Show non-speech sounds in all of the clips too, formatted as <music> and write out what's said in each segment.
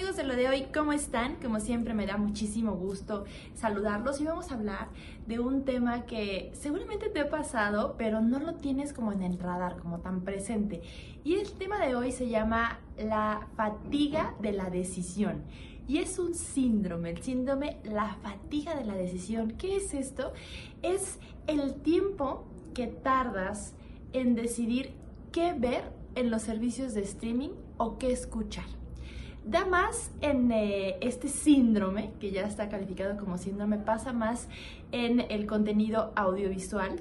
amigos de lo de hoy, ¿cómo están? Como siempre me da muchísimo gusto saludarlos y vamos a hablar de un tema que seguramente te ha pasado, pero no lo tienes como en el radar, como tan presente. Y el tema de hoy se llama la fatiga de la decisión. Y es un síndrome, el síndrome la fatiga de la decisión. ¿Qué es esto? Es el tiempo que tardas en decidir qué ver en los servicios de streaming o qué escuchar da más en eh, este síndrome, que ya está calificado como síndrome, pasa más en el contenido audiovisual.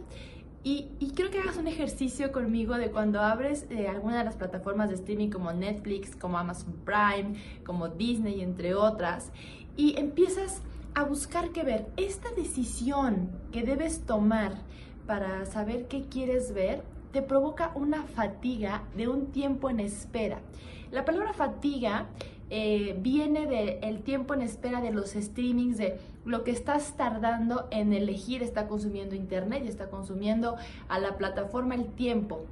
Y, y quiero que hagas un ejercicio conmigo de cuando abres eh, alguna de las plataformas de streaming como Netflix, como Amazon Prime, como Disney, entre otras, y empiezas a buscar qué ver. Esta decisión que debes tomar para saber qué quieres ver te provoca una fatiga de un tiempo en espera. La palabra fatiga eh, viene del tiempo en espera de los streamings, de lo que estás tardando en elegir, está consumiendo internet y está consumiendo a la plataforma el tiempo.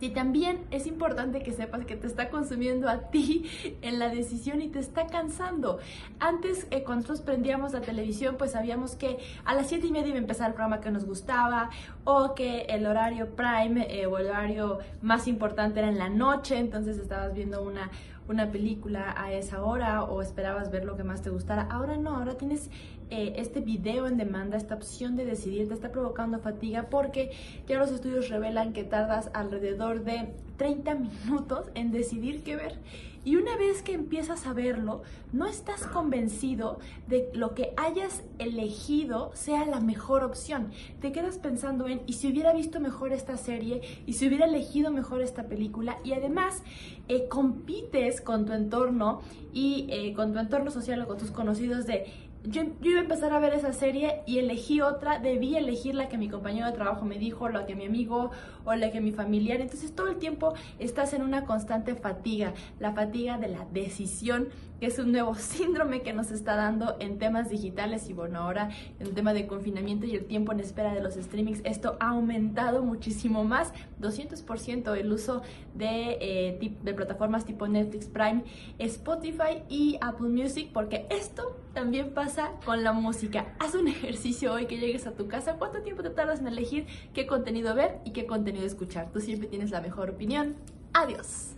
Y también es importante que sepas que te está consumiendo a ti en la decisión y te está cansando. Antes, eh, cuando nosotros prendíamos la televisión, pues sabíamos que a las 7 y media iba a empezar el programa que nos gustaba o que el horario prime eh, o el horario más importante era en la noche, entonces estabas viendo una, una película a esa hora o esperabas ver lo que más te gustara. Ahora no, ahora tienes eh, este video en demanda, esta opción de decidir, te está provocando fatiga porque ya los estudios revelan que tardas alrededor de 30 minutos en decidir qué ver. Y una vez que empiezas a verlo, no estás convencido de lo que hayas elegido sea la mejor opción. Te quedas pensando en, ¿y si hubiera visto mejor esta serie? ¿Y si hubiera elegido mejor esta película? Y además, eh, compites con tu entorno y eh, con tu entorno social o con tus conocidos de yo, iba a empezar a ver esa serie y elegí otra, debí elegir la que mi compañero de trabajo me dijo, la que mi amigo o la que mi familiar. Entonces todo el tiempo estás en una constante fatiga, la de la decisión, que es un nuevo <laughs> síndrome que nos está dando en temas digitales y bueno, ahora en el tema de confinamiento y el tiempo en espera de los streamings, esto ha aumentado muchísimo más, 200% el uso de, eh, de plataformas tipo Netflix Prime, Spotify y Apple Music, porque esto también pasa con la música. Haz un ejercicio hoy que llegues a tu casa. ¿Cuánto tiempo te tardas en elegir qué contenido ver y qué contenido escuchar? Tú siempre tienes la mejor opinión. Adiós.